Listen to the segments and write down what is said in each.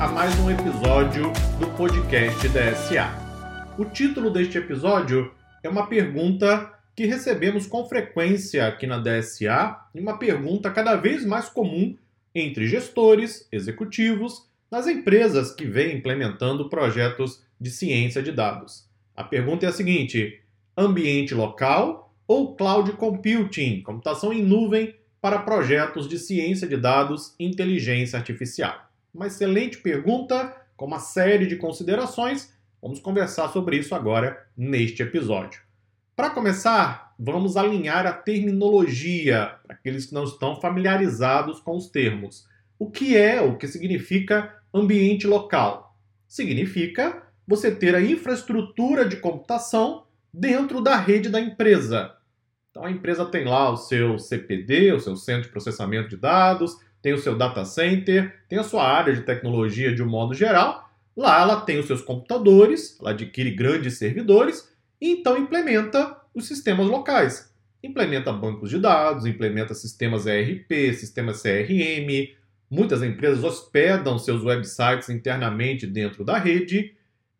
a mais um episódio do podcast DSA. O título deste episódio é uma pergunta que recebemos com frequência aqui na DSA, e uma pergunta cada vez mais comum entre gestores, executivos, nas empresas que vêm implementando projetos de ciência de dados. A pergunta é a seguinte: ambiente local ou cloud computing, computação em nuvem para projetos de ciência de dados e inteligência artificial? Uma excelente pergunta, com uma série de considerações. Vamos conversar sobre isso agora neste episódio. Para começar, vamos alinhar a terminologia para aqueles que não estão familiarizados com os termos. O que é, o que significa ambiente local? Significa você ter a infraestrutura de computação dentro da rede da empresa. Então a empresa tem lá o seu CPD, o seu centro de processamento de dados, tem o seu data center, tem a sua área de tecnologia de um modo geral. Lá ela tem os seus computadores, ela adquire grandes servidores e então implementa os sistemas locais. Implementa bancos de dados, implementa sistemas ERP, sistemas CRM. Muitas empresas hospedam seus websites internamente dentro da rede.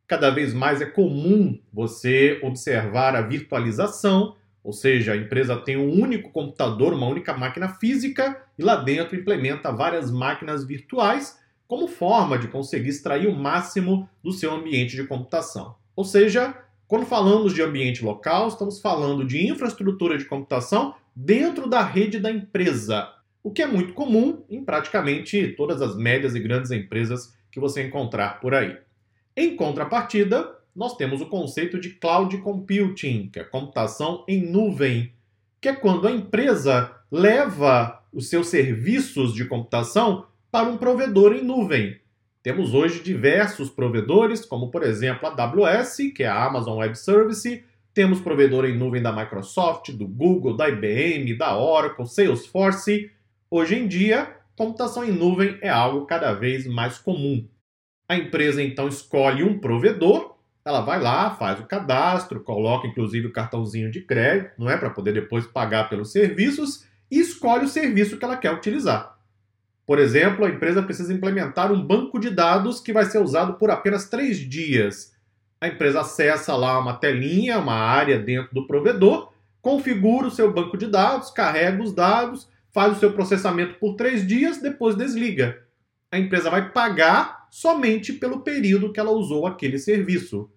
Cada vez mais é comum você observar a virtualização ou seja, a empresa tem um único computador, uma única máquina física, e lá dentro implementa várias máquinas virtuais como forma de conseguir extrair o máximo do seu ambiente de computação. Ou seja, quando falamos de ambiente local, estamos falando de infraestrutura de computação dentro da rede da empresa, o que é muito comum em praticamente todas as médias e grandes empresas que você encontrar por aí. Em contrapartida, nós temos o conceito de cloud computing, que é computação em nuvem, que é quando a empresa leva os seus serviços de computação para um provedor em nuvem. Temos hoje diversos provedores, como por exemplo a AWS, que é a Amazon Web Service, temos provedor em nuvem da Microsoft, do Google, da IBM, da Oracle, Salesforce. Hoje em dia, computação em nuvem é algo cada vez mais comum. A empresa então escolhe um provedor ela vai lá, faz o cadastro, coloca inclusive o cartãozinho de crédito, não é para poder depois pagar pelos serviços e escolhe o serviço que ela quer utilizar. Por exemplo, a empresa precisa implementar um banco de dados que vai ser usado por apenas três dias. A empresa acessa lá uma telinha, uma área dentro do provedor, configura o seu banco de dados, carrega os dados, faz o seu processamento por três dias, depois desliga. A empresa vai pagar somente pelo período que ela usou aquele serviço.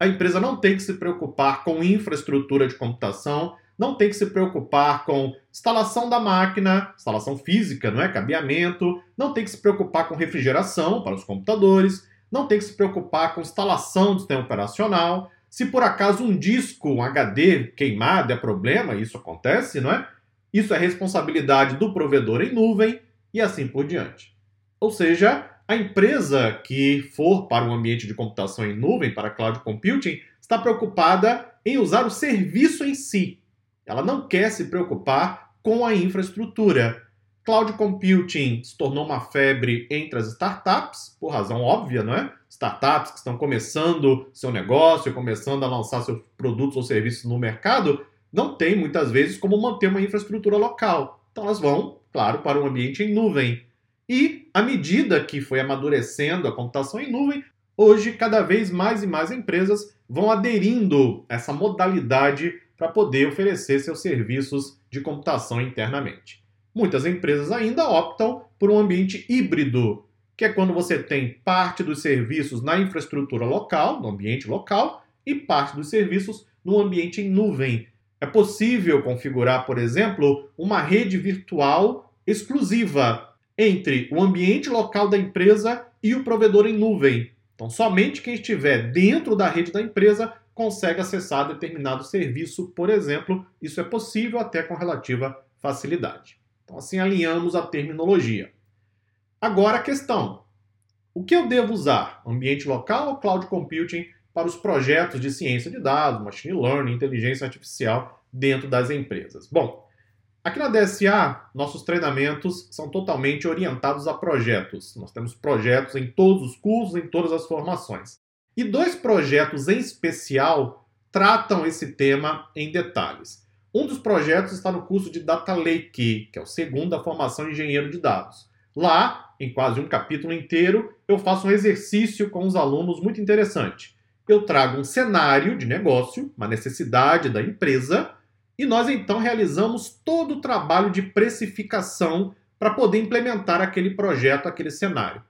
A empresa não tem que se preocupar com infraestrutura de computação, não tem que se preocupar com instalação da máquina, instalação física, não é? Cabeamento, não tem que se preocupar com refrigeração para os computadores, não tem que se preocupar com instalação do sistema operacional. Se por acaso um disco, um HD queimado é problema, isso acontece, não é? Isso é responsabilidade do provedor em nuvem e assim por diante. Ou seja, a empresa que for para um ambiente de computação em nuvem, para cloud computing, está preocupada em usar o serviço em si. Ela não quer se preocupar com a infraestrutura. Cloud computing se tornou uma febre entre as startups, por razão óbvia, não é? Startups que estão começando seu negócio, começando a lançar seus produtos ou serviços no mercado, não tem muitas vezes como manter uma infraestrutura local. Então elas vão, claro, para um ambiente em nuvem. E, à medida que foi amadurecendo a computação em nuvem, hoje cada vez mais e mais empresas vão aderindo a essa modalidade para poder oferecer seus serviços de computação internamente. Muitas empresas ainda optam por um ambiente híbrido, que é quando você tem parte dos serviços na infraestrutura local, no ambiente local, e parte dos serviços no ambiente em nuvem. É possível configurar, por exemplo, uma rede virtual exclusiva entre o ambiente local da empresa e o provedor em nuvem. Então, somente quem estiver dentro da rede da empresa consegue acessar determinado serviço, por exemplo. Isso é possível até com relativa facilidade. Então, assim alinhamos a terminologia. Agora a questão: o que eu devo usar? Ambiente local ou cloud computing para os projetos de ciência de dados, machine learning, inteligência artificial dentro das empresas? Bom, Aqui na DSA, nossos treinamentos são totalmente orientados a projetos. Nós temos projetos em todos os cursos, em todas as formações. E dois projetos em especial tratam esse tema em detalhes. Um dos projetos está no curso de Data Lake, que é o segundo da formação engenheiro de dados. Lá, em quase um capítulo inteiro, eu faço um exercício com os alunos muito interessante. Eu trago um cenário de negócio, uma necessidade da empresa, e nós então realizamos todo o trabalho de precificação para poder implementar aquele projeto, aquele cenário.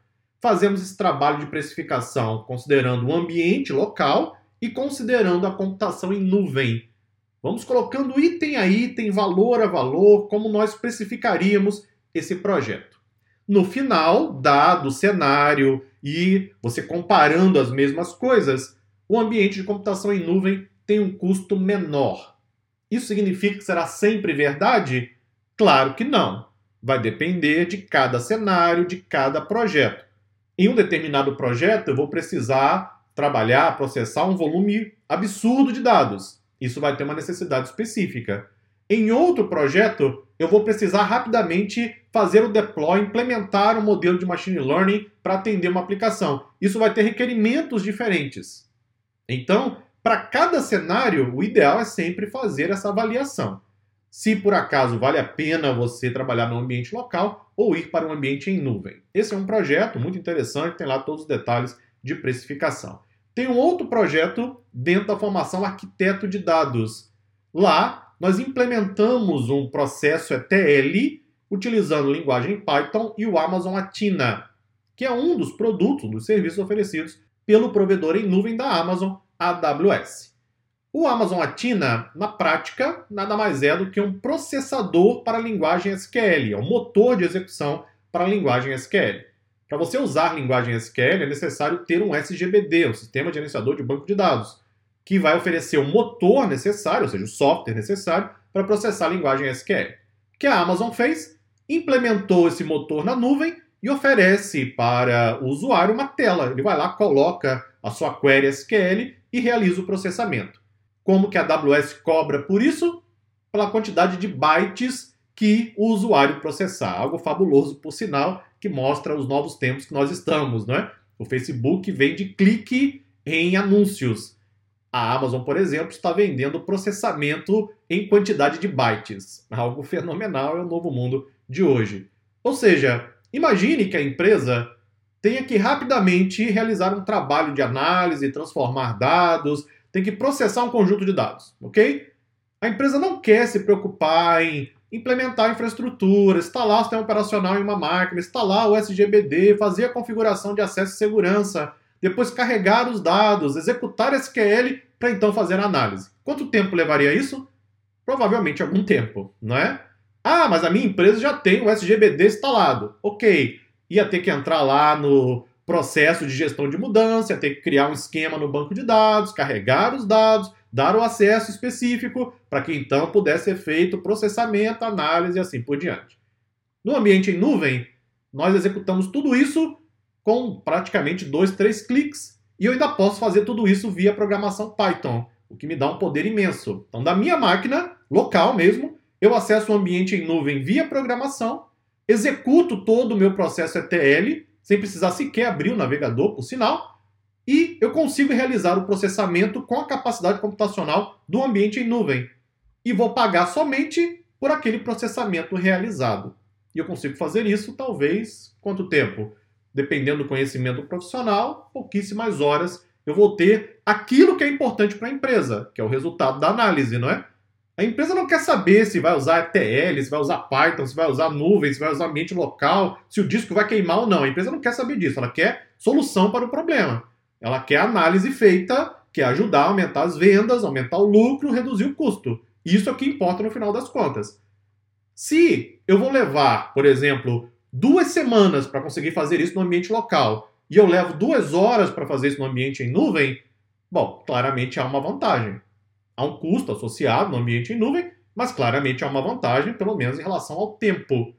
Fazemos esse trabalho de precificação considerando o ambiente local e considerando a computação em nuvem. Vamos colocando item a item, valor a valor, como nós precificaríamos esse projeto. No final, dado o cenário e você comparando as mesmas coisas, o ambiente de computação em nuvem tem um custo menor. Isso significa que será sempre verdade? Claro que não. Vai depender de cada cenário, de cada projeto. Em um determinado projeto, eu vou precisar trabalhar, processar um volume absurdo de dados. Isso vai ter uma necessidade específica. Em outro projeto, eu vou precisar rapidamente fazer o deploy, implementar um modelo de machine learning para atender uma aplicação. Isso vai ter requerimentos diferentes. Então, para cada cenário, o ideal é sempre fazer essa avaliação. Se por acaso vale a pena você trabalhar no ambiente local ou ir para um ambiente em nuvem. Esse é um projeto muito interessante, tem lá todos os detalhes de precificação. Tem um outro projeto dentro da formação arquiteto de dados. Lá, nós implementamos um processo ETL utilizando linguagem Python e o Amazon Athena, que é um dos produtos, dos serviços oferecidos pelo provedor em nuvem da Amazon, AWS. O Amazon Athena, na prática, nada mais é do que um processador para a linguagem SQL, é um motor de execução para a linguagem SQL. Para você usar a linguagem SQL é necessário ter um SGBD, um sistema gerenciador de banco de dados, que vai oferecer o motor necessário, ou seja, o software necessário para processar a linguagem SQL. O que a Amazon fez? Implementou esse motor na nuvem e oferece para o usuário uma tela. Ele vai lá, coloca a sua query SQL e realiza o processamento. Como que a AWS cobra por isso? Pela quantidade de bytes que o usuário processar. Algo fabuloso, por sinal, que mostra os novos tempos que nós estamos, não é? O Facebook vende clique em anúncios. A Amazon, por exemplo, está vendendo processamento em quantidade de bytes. Algo fenomenal é o novo mundo de hoje. Ou seja, imagine que a empresa tenha que rapidamente realizar um trabalho de análise, transformar dados, tem que processar um conjunto de dados, ok? A empresa não quer se preocupar em implementar infraestrutura, instalar o sistema operacional em uma máquina, instalar o SGBD, fazer a configuração de acesso e segurança, depois carregar os dados, executar SQL para então fazer a análise. Quanto tempo levaria isso? Provavelmente algum tempo, não é? Ah, mas a minha empresa já tem o SGBD instalado. Ok, ia ter que entrar lá no processo de gestão de mudança, ia ter que criar um esquema no banco de dados, carregar os dados, dar o acesso específico para que então pudesse ser feito processamento, análise e assim por diante. No ambiente em nuvem, nós executamos tudo isso com praticamente dois, três cliques e eu ainda posso fazer tudo isso via programação Python, o que me dá um poder imenso. Então, da minha máquina, local mesmo, eu acesso o ambiente em nuvem via programação, executo todo o meu processo ETL, sem precisar sequer abrir o navegador, por sinal, e eu consigo realizar o processamento com a capacidade computacional do ambiente em nuvem. E vou pagar somente por aquele processamento realizado. E eu consigo fazer isso, talvez, quanto tempo? Dependendo do conhecimento profissional, pouquíssimas horas eu vou ter aquilo que é importante para a empresa, que é o resultado da análise, não é? A empresa não quer saber se vai usar ETL, se vai usar Python, se vai usar nuvem, se vai usar ambiente local, se o disco vai queimar ou não. A empresa não quer saber disso, ela quer solução para o problema. Ela quer análise feita, quer ajudar a aumentar as vendas, aumentar o lucro, reduzir o custo. Isso é o que importa no final das contas. Se eu vou levar, por exemplo, duas semanas para conseguir fazer isso no ambiente local e eu levo duas horas para fazer isso no ambiente em nuvem, bom, claramente há uma vantagem. Há um custo associado no ambiente em nuvem, mas claramente há uma vantagem, pelo menos em relação ao tempo.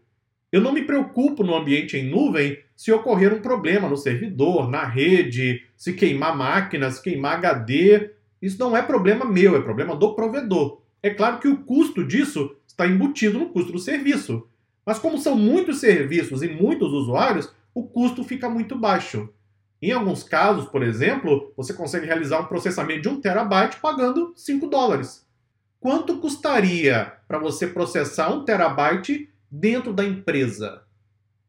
Eu não me preocupo no ambiente em nuvem se ocorrer um problema no servidor, na rede, se queimar máquinas, queimar HD. Isso não é problema meu, é problema do provedor. É claro que o custo disso está embutido no custo do serviço. Mas como são muitos serviços e muitos usuários, o custo fica muito baixo. Em alguns casos, por exemplo, você consegue realizar um processamento de 1 terabyte pagando 5 dólares. Quanto custaria para você processar 1 terabyte dentro da empresa.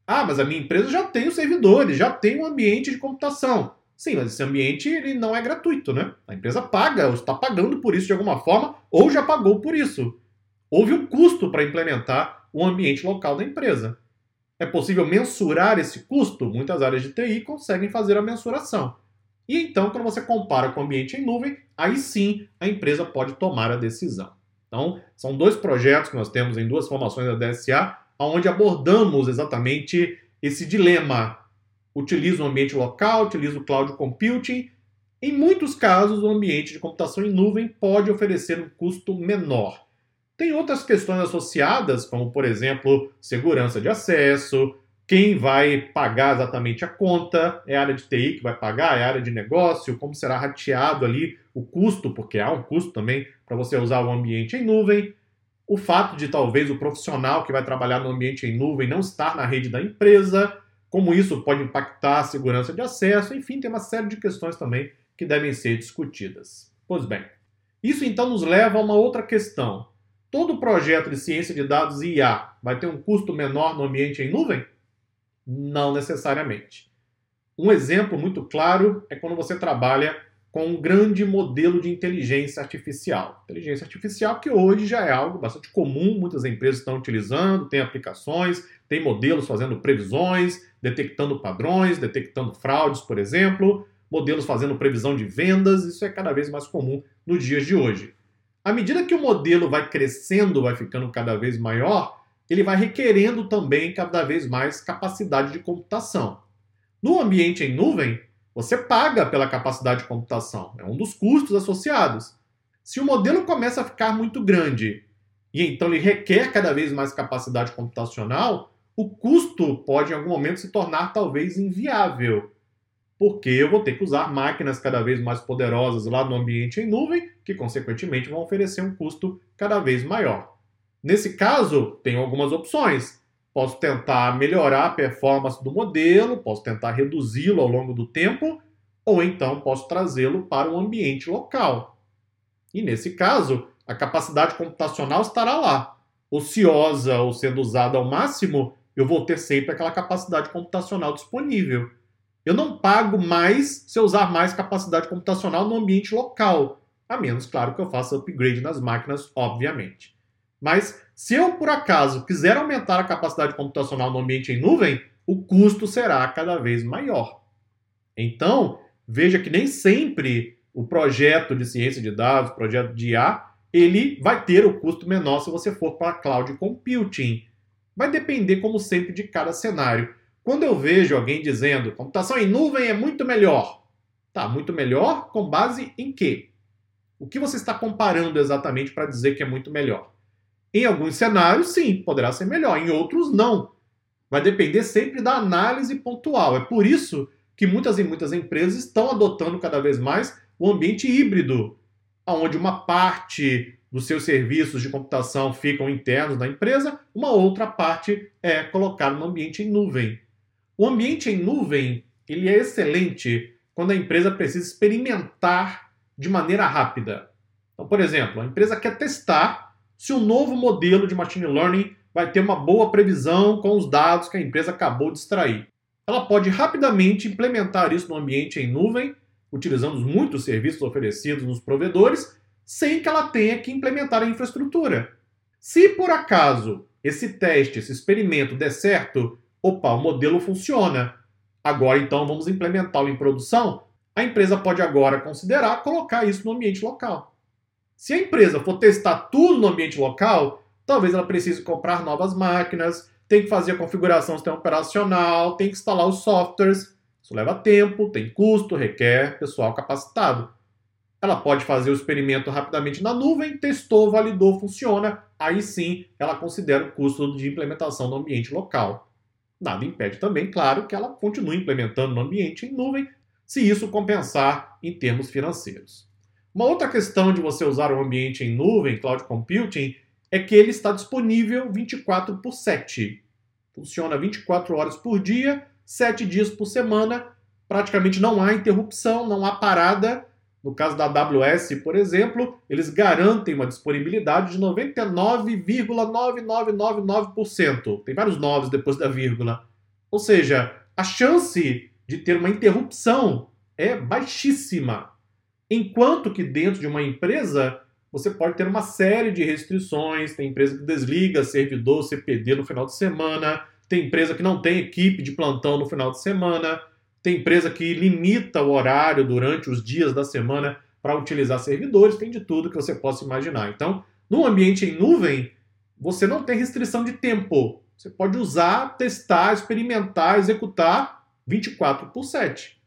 Ah, mas a minha empresa já tem os servidores, já tem um ambiente de computação. Sim, mas esse ambiente ele não é gratuito, né? A empresa paga, ou está pagando por isso de alguma forma, ou já pagou por isso. Houve um custo para implementar o ambiente local da empresa. É possível mensurar esse custo? Muitas áreas de TI conseguem fazer a mensuração. E então, quando você compara com o ambiente em nuvem, aí sim a empresa pode tomar a decisão. Então, são dois projetos que nós temos em duas formações da DSA, onde abordamos exatamente esse dilema. Utiliza o ambiente local, utiliza o cloud computing. Em muitos casos, o ambiente de computação em nuvem pode oferecer um custo menor. Tem outras questões associadas, como, por exemplo, segurança de acesso, quem vai pagar exatamente a conta, é a área de TI que vai pagar, é a área de negócio, como será rateado ali o custo, porque há um custo também para você usar o ambiente em nuvem. O fato de talvez o profissional que vai trabalhar no ambiente em nuvem não estar na rede da empresa, como isso pode impactar a segurança de acesso, enfim, tem uma série de questões também que devem ser discutidas. Pois bem, isso então nos leva a uma outra questão. Todo projeto de ciência de dados e IA vai ter um custo menor no ambiente em nuvem? Não necessariamente. Um exemplo muito claro é quando você trabalha com um grande modelo de inteligência artificial. Inteligência artificial que hoje já é algo bastante comum, muitas empresas estão utilizando, tem aplicações, tem modelos fazendo previsões, detectando padrões, detectando fraudes, por exemplo, modelos fazendo previsão de vendas, isso é cada vez mais comum nos dias de hoje. À medida que o modelo vai crescendo, vai ficando cada vez maior, ele vai requerendo também cada vez mais capacidade de computação. No ambiente em nuvem, você paga pela capacidade de computação, é um dos custos associados. Se o modelo começa a ficar muito grande e então ele requer cada vez mais capacidade computacional, o custo pode em algum momento se tornar talvez inviável, porque eu vou ter que usar máquinas cada vez mais poderosas lá no ambiente em nuvem, que consequentemente vão oferecer um custo cada vez maior. Nesse caso, tem algumas opções. Posso tentar melhorar a performance do modelo, posso tentar reduzi-lo ao longo do tempo, ou então posso trazê-lo para um ambiente local. E nesse caso, a capacidade computacional estará lá. Ociosa ou sendo usada ao máximo, eu vou ter sempre aquela capacidade computacional disponível. Eu não pago mais se eu usar mais capacidade computacional no ambiente local, a menos, claro, que eu faça upgrade nas máquinas, obviamente. Mas se eu, por acaso, quiser aumentar a capacidade computacional no ambiente em nuvem, o custo será cada vez maior. Então, veja que nem sempre o projeto de ciência de dados, projeto de IA, ele vai ter o custo menor se você for para cloud computing. Vai depender, como sempre, de cada cenário. Quando eu vejo alguém dizendo computação em nuvem é muito melhor, tá, muito melhor com base em quê? O que você está comparando exatamente para dizer que é muito melhor? Em alguns cenários, sim, poderá ser melhor, em outros, não. Vai depender sempre da análise pontual. É por isso que muitas e muitas empresas estão adotando cada vez mais o ambiente híbrido, onde uma parte dos seus serviços de computação ficam internos da empresa, uma outra parte é colocada no ambiente em nuvem. O ambiente em nuvem ele é excelente quando a empresa precisa experimentar de maneira rápida. Então, por exemplo, a empresa quer testar se o novo modelo de machine learning vai ter uma boa previsão com os dados que a empresa acabou de extrair. Ela pode rapidamente implementar isso no ambiente em nuvem, utilizando muitos serviços oferecidos nos provedores, sem que ela tenha que implementar a infraestrutura. Se por acaso esse teste, esse experimento der certo, opa, o modelo funciona. Agora então vamos implementá-lo em produção. A empresa pode agora considerar colocar isso no ambiente local. Se a empresa for testar tudo no ambiente local, talvez ela precise comprar novas máquinas, tem que fazer a configuração do sistema operacional, tem que instalar os softwares. Isso leva tempo, tem custo, requer pessoal capacitado. Ela pode fazer o experimento rapidamente na nuvem, testou, validou, funciona. Aí sim ela considera o custo de implementação no ambiente local. Nada impede também, claro, que ela continue implementando no ambiente em nuvem, se isso compensar em termos financeiros. Uma outra questão de você usar o ambiente em nuvem, cloud computing, é que ele está disponível 24 por 7. Funciona 24 horas por dia, 7 dias por semana. Praticamente não há interrupção, não há parada. No caso da AWS, por exemplo, eles garantem uma disponibilidade de 99,9999%. Tem vários noves depois da vírgula. Ou seja, a chance de ter uma interrupção é baixíssima. Enquanto que dentro de uma empresa você pode ter uma série de restrições, tem empresa que desliga servidor CPD no final de semana, tem empresa que não tem equipe de plantão no final de semana, tem empresa que limita o horário durante os dias da semana para utilizar servidores, tem de tudo que você possa imaginar. Então, no ambiente em nuvem, você não tem restrição de tempo. Você pode usar, testar, experimentar, executar 24 por 7.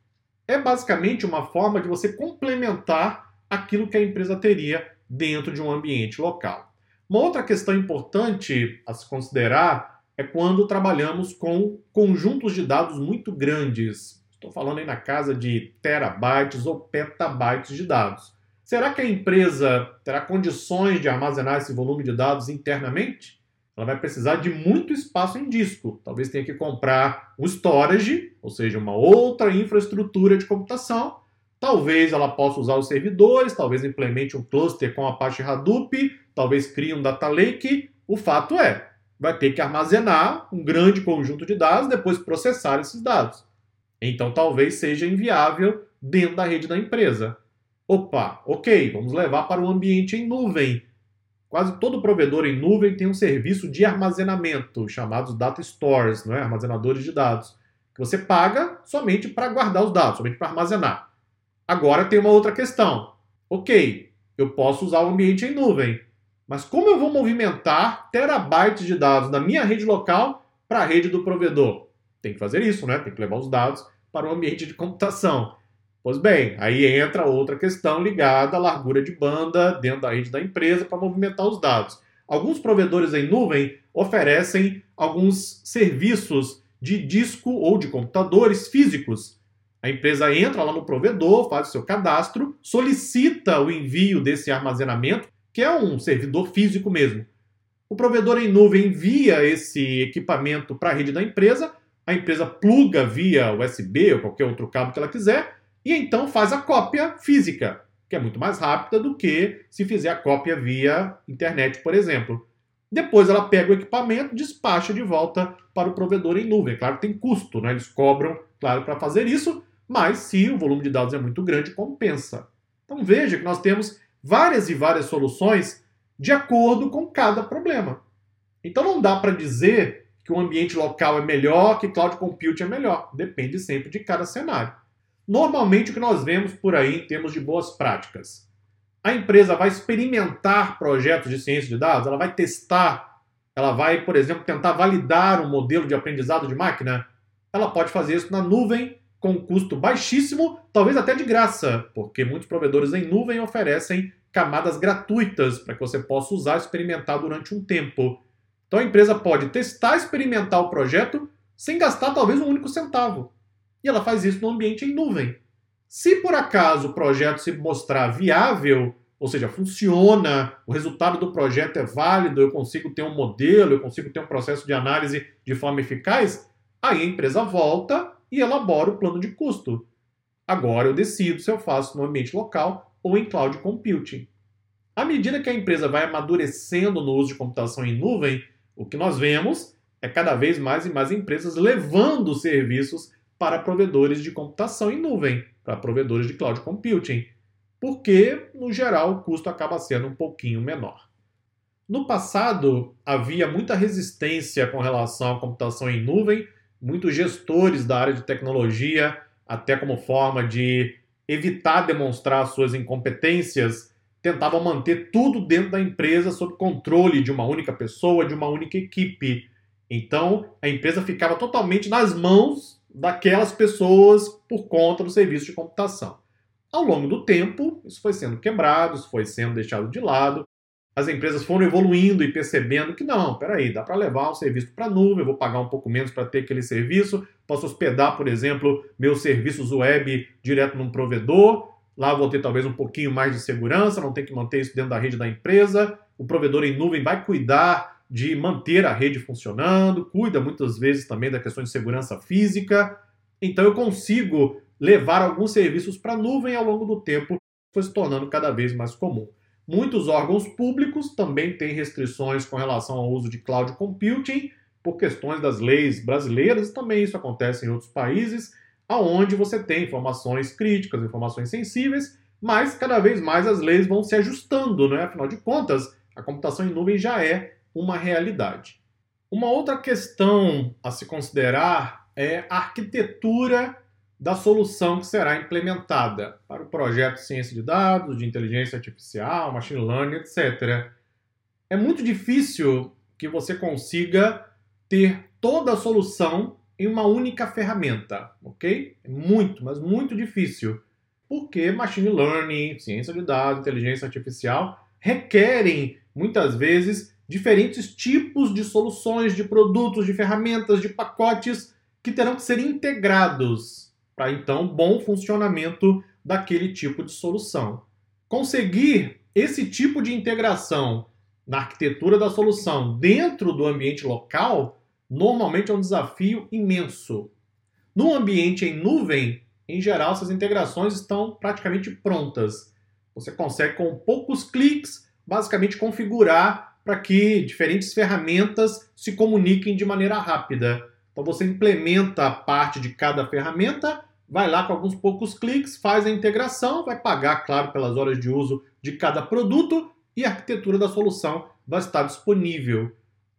É basicamente uma forma de você complementar aquilo que a empresa teria dentro de um ambiente local. Uma outra questão importante a se considerar é quando trabalhamos com conjuntos de dados muito grandes. Estou falando aí na casa de terabytes ou petabytes de dados. Será que a empresa terá condições de armazenar esse volume de dados internamente? Ela vai precisar de muito espaço em disco. Talvez tenha que comprar um storage, ou seja, uma outra infraestrutura de computação. Talvez ela possa usar os servidores, talvez implemente um cluster com Apache Hadoop, talvez crie um data lake. O fato é, vai ter que armazenar um grande conjunto de dados, depois processar esses dados. Então talvez seja inviável dentro da rede da empresa. Opa, ok, vamos levar para o ambiente em nuvem. Quase todo provedor em nuvem tem um serviço de armazenamento, chamados data stores, não é? armazenadores de dados, que você paga somente para guardar os dados, somente para armazenar. Agora tem uma outra questão. Ok, eu posso usar o ambiente em nuvem, mas como eu vou movimentar terabytes de dados da minha rede local para a rede do provedor? Tem que fazer isso, né? Tem que levar os dados para o ambiente de computação. Pois bem, aí entra outra questão ligada à largura de banda dentro da rede da empresa para movimentar os dados. Alguns provedores em nuvem oferecem alguns serviços de disco ou de computadores físicos. A empresa entra lá no provedor, faz o seu cadastro, solicita o envio desse armazenamento, que é um servidor físico mesmo. O provedor em nuvem envia esse equipamento para a rede da empresa, a empresa pluga via USB ou qualquer outro cabo que ela quiser e então faz a cópia física, que é muito mais rápida do que se fizer a cópia via internet, por exemplo. Depois ela pega o equipamento, despacha de volta para o provedor em nuvem. Claro que tem custo, né? eles cobram, claro, para fazer isso, mas se o volume de dados é muito grande, compensa. Então veja que nós temos várias e várias soluções de acordo com cada problema. Então não dá para dizer que o ambiente local é melhor, que cloud computing é melhor. Depende sempre de cada cenário. Normalmente, o que nós vemos por aí em termos de boas práticas. A empresa vai experimentar projetos de ciência de dados, ela vai testar, ela vai, por exemplo, tentar validar um modelo de aprendizado de máquina. Ela pode fazer isso na nuvem com custo baixíssimo, talvez até de graça, porque muitos provedores em nuvem oferecem camadas gratuitas para que você possa usar e experimentar durante um tempo. Então a empresa pode testar, experimentar o projeto sem gastar talvez um único centavo. E ela faz isso no ambiente em nuvem. Se por acaso o projeto se mostrar viável, ou seja, funciona, o resultado do projeto é válido, eu consigo ter um modelo, eu consigo ter um processo de análise de forma eficaz, aí a empresa volta e elabora o plano de custo. Agora eu decido se eu faço no ambiente local ou em cloud computing. À medida que a empresa vai amadurecendo no uso de computação em nuvem, o que nós vemos é cada vez mais e mais empresas levando serviços para provedores de computação em nuvem, para provedores de cloud computing, porque, no geral, o custo acaba sendo um pouquinho menor. No passado, havia muita resistência com relação à computação em nuvem, muitos gestores da área de tecnologia, até como forma de evitar demonstrar suas incompetências, tentavam manter tudo dentro da empresa sob controle de uma única pessoa, de uma única equipe. Então, a empresa ficava totalmente nas mãos daquelas pessoas por conta do serviço de computação. Ao longo do tempo, isso foi sendo quebrado, isso foi sendo deixado de lado. As empresas foram evoluindo e percebendo que não, peraí, dá para levar um serviço para a nuvem, vou pagar um pouco menos para ter aquele serviço, posso hospedar, por exemplo, meus serviços web direto num provedor, Lá vou ter talvez um pouquinho mais de segurança, não tem que manter isso dentro da rede da empresa. O provedor em nuvem vai cuidar de manter a rede funcionando, cuida muitas vezes também da questão de segurança física. Então eu consigo levar alguns serviços para a nuvem ao longo do tempo, foi se tornando cada vez mais comum. Muitos órgãos públicos também têm restrições com relação ao uso de cloud computing, por questões das leis brasileiras, também isso acontece em outros países, aonde você tem informações críticas, informações sensíveis, mas cada vez mais as leis vão se ajustando, né? Afinal de contas, a computação em nuvem já é uma realidade. Uma outra questão a se considerar é a arquitetura da solução que será implementada para o projeto de ciência de dados, de inteligência artificial, machine learning, etc. É muito difícil que você consiga ter toda a solução em uma única ferramenta, ok? É muito, mas muito difícil. Porque machine learning, ciência de dados, inteligência artificial requerem muitas vezes diferentes tipos de soluções, de produtos, de ferramentas, de pacotes que terão que ser integrados para então bom funcionamento daquele tipo de solução. Conseguir esse tipo de integração na arquitetura da solução dentro do ambiente local normalmente é um desafio imenso. No ambiente em nuvem, em geral, essas integrações estão praticamente prontas. Você consegue, com poucos cliques, basicamente configurar para que diferentes ferramentas se comuniquem de maneira rápida. Então você implementa a parte de cada ferramenta, vai lá com alguns poucos cliques, faz a integração, vai pagar, claro, pelas horas de uso de cada produto e a arquitetura da solução vai estar disponível.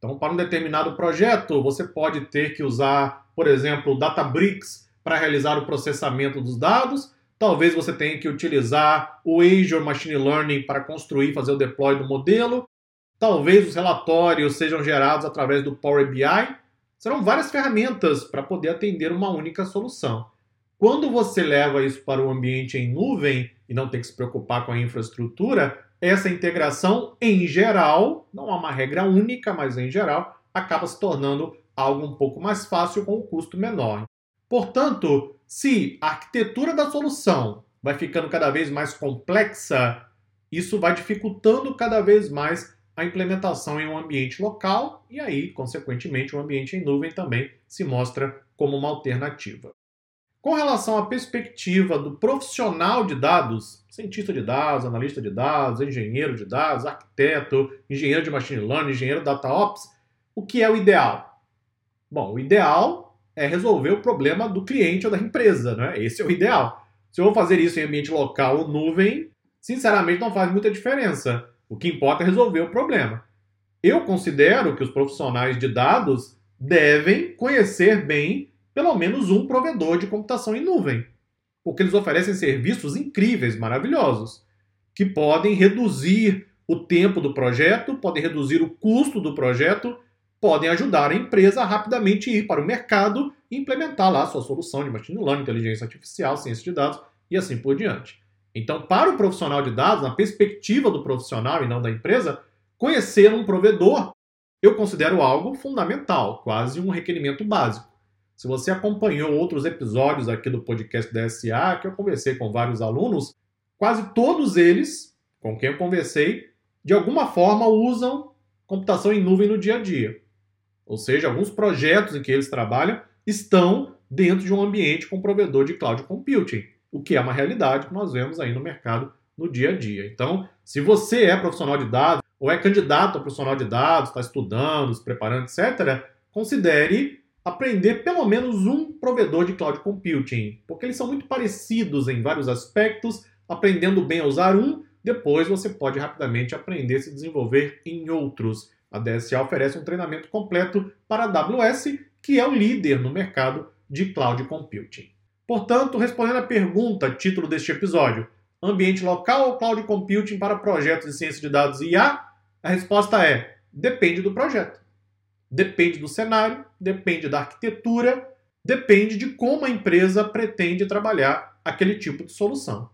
Então, para um determinado projeto, você pode ter que usar, por exemplo, Databricks para realizar o processamento dos dados. Talvez você tenha que utilizar o Azure Machine Learning para construir, fazer o deploy do modelo. Talvez os relatórios sejam gerados através do Power BI. Serão várias ferramentas para poder atender uma única solução. Quando você leva isso para o ambiente em nuvem e não tem que se preocupar com a infraestrutura, essa integração, em geral, não há uma regra única, mas em geral, acaba se tornando algo um pouco mais fácil com um custo menor. Portanto, se a arquitetura da solução vai ficando cada vez mais complexa, isso vai dificultando cada vez mais a implementação em um ambiente local e aí, consequentemente, o ambiente em nuvem também se mostra como uma alternativa. Com relação à perspectiva do profissional de dados, cientista de dados, analista de dados, engenheiro de dados, arquiteto, engenheiro de machine learning, engenheiro data ops, o que é o ideal? Bom, o ideal é resolver o problema do cliente ou da empresa, né? Esse é o ideal. Se eu vou fazer isso em ambiente local ou nuvem, sinceramente não faz muita diferença. O que importa é resolver o problema. Eu considero que os profissionais de dados devem conhecer bem pelo menos um provedor de computação em nuvem, porque eles oferecem serviços incríveis, maravilhosos, que podem reduzir o tempo do projeto, podem reduzir o custo do projeto, podem ajudar a empresa a rapidamente ir para o mercado e implementar lá a sua solução de machine learning, inteligência artificial, ciência de dados e assim por diante. Então, para o profissional de dados, na perspectiva do profissional e não da empresa, conhecer um provedor eu considero algo fundamental, quase um requerimento básico. Se você acompanhou outros episódios aqui do podcast da SA, que eu conversei com vários alunos, quase todos eles, com quem eu conversei, de alguma forma usam computação em nuvem no dia a dia. Ou seja, alguns projetos em que eles trabalham estão dentro de um ambiente com provedor de cloud computing o que é uma realidade que nós vemos aí no mercado no dia a dia. Então, se você é profissional de dados ou é candidato a profissional de dados, está estudando, se preparando, etc., considere aprender pelo menos um provedor de cloud computing, porque eles são muito parecidos em vários aspectos. Aprendendo bem a usar um, depois você pode rapidamente aprender a se desenvolver em outros. A DSA oferece um treinamento completo para a AWS, que é o líder no mercado de cloud computing. Portanto, respondendo à pergunta, título deste episódio, ambiente local ou cloud computing para projetos de ciência de dados e IA? A resposta é: depende do projeto. Depende do cenário, depende da arquitetura, depende de como a empresa pretende trabalhar aquele tipo de solução.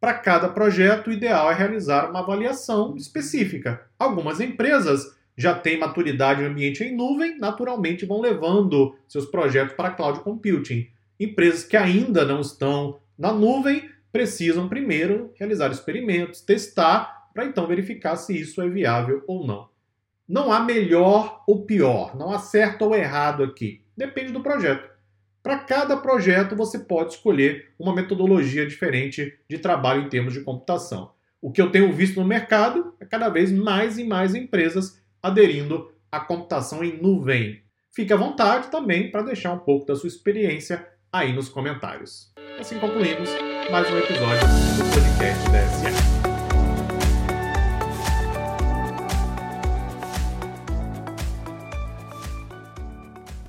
Para cada projeto, o ideal é realizar uma avaliação específica. Algumas empresas já têm maturidade no ambiente em nuvem, naturalmente vão levando seus projetos para cloud computing. Empresas que ainda não estão na nuvem precisam primeiro realizar experimentos, testar, para então verificar se isso é viável ou não. Não há melhor ou pior, não há certo ou errado aqui. Depende do projeto. Para cada projeto, você pode escolher uma metodologia diferente de trabalho em termos de computação. O que eu tenho visto no mercado é cada vez mais e mais empresas aderindo à computação em nuvem. Fique à vontade também para deixar um pouco da sua experiência aí nos comentários. Assim concluímos mais um episódio do podcast DSA.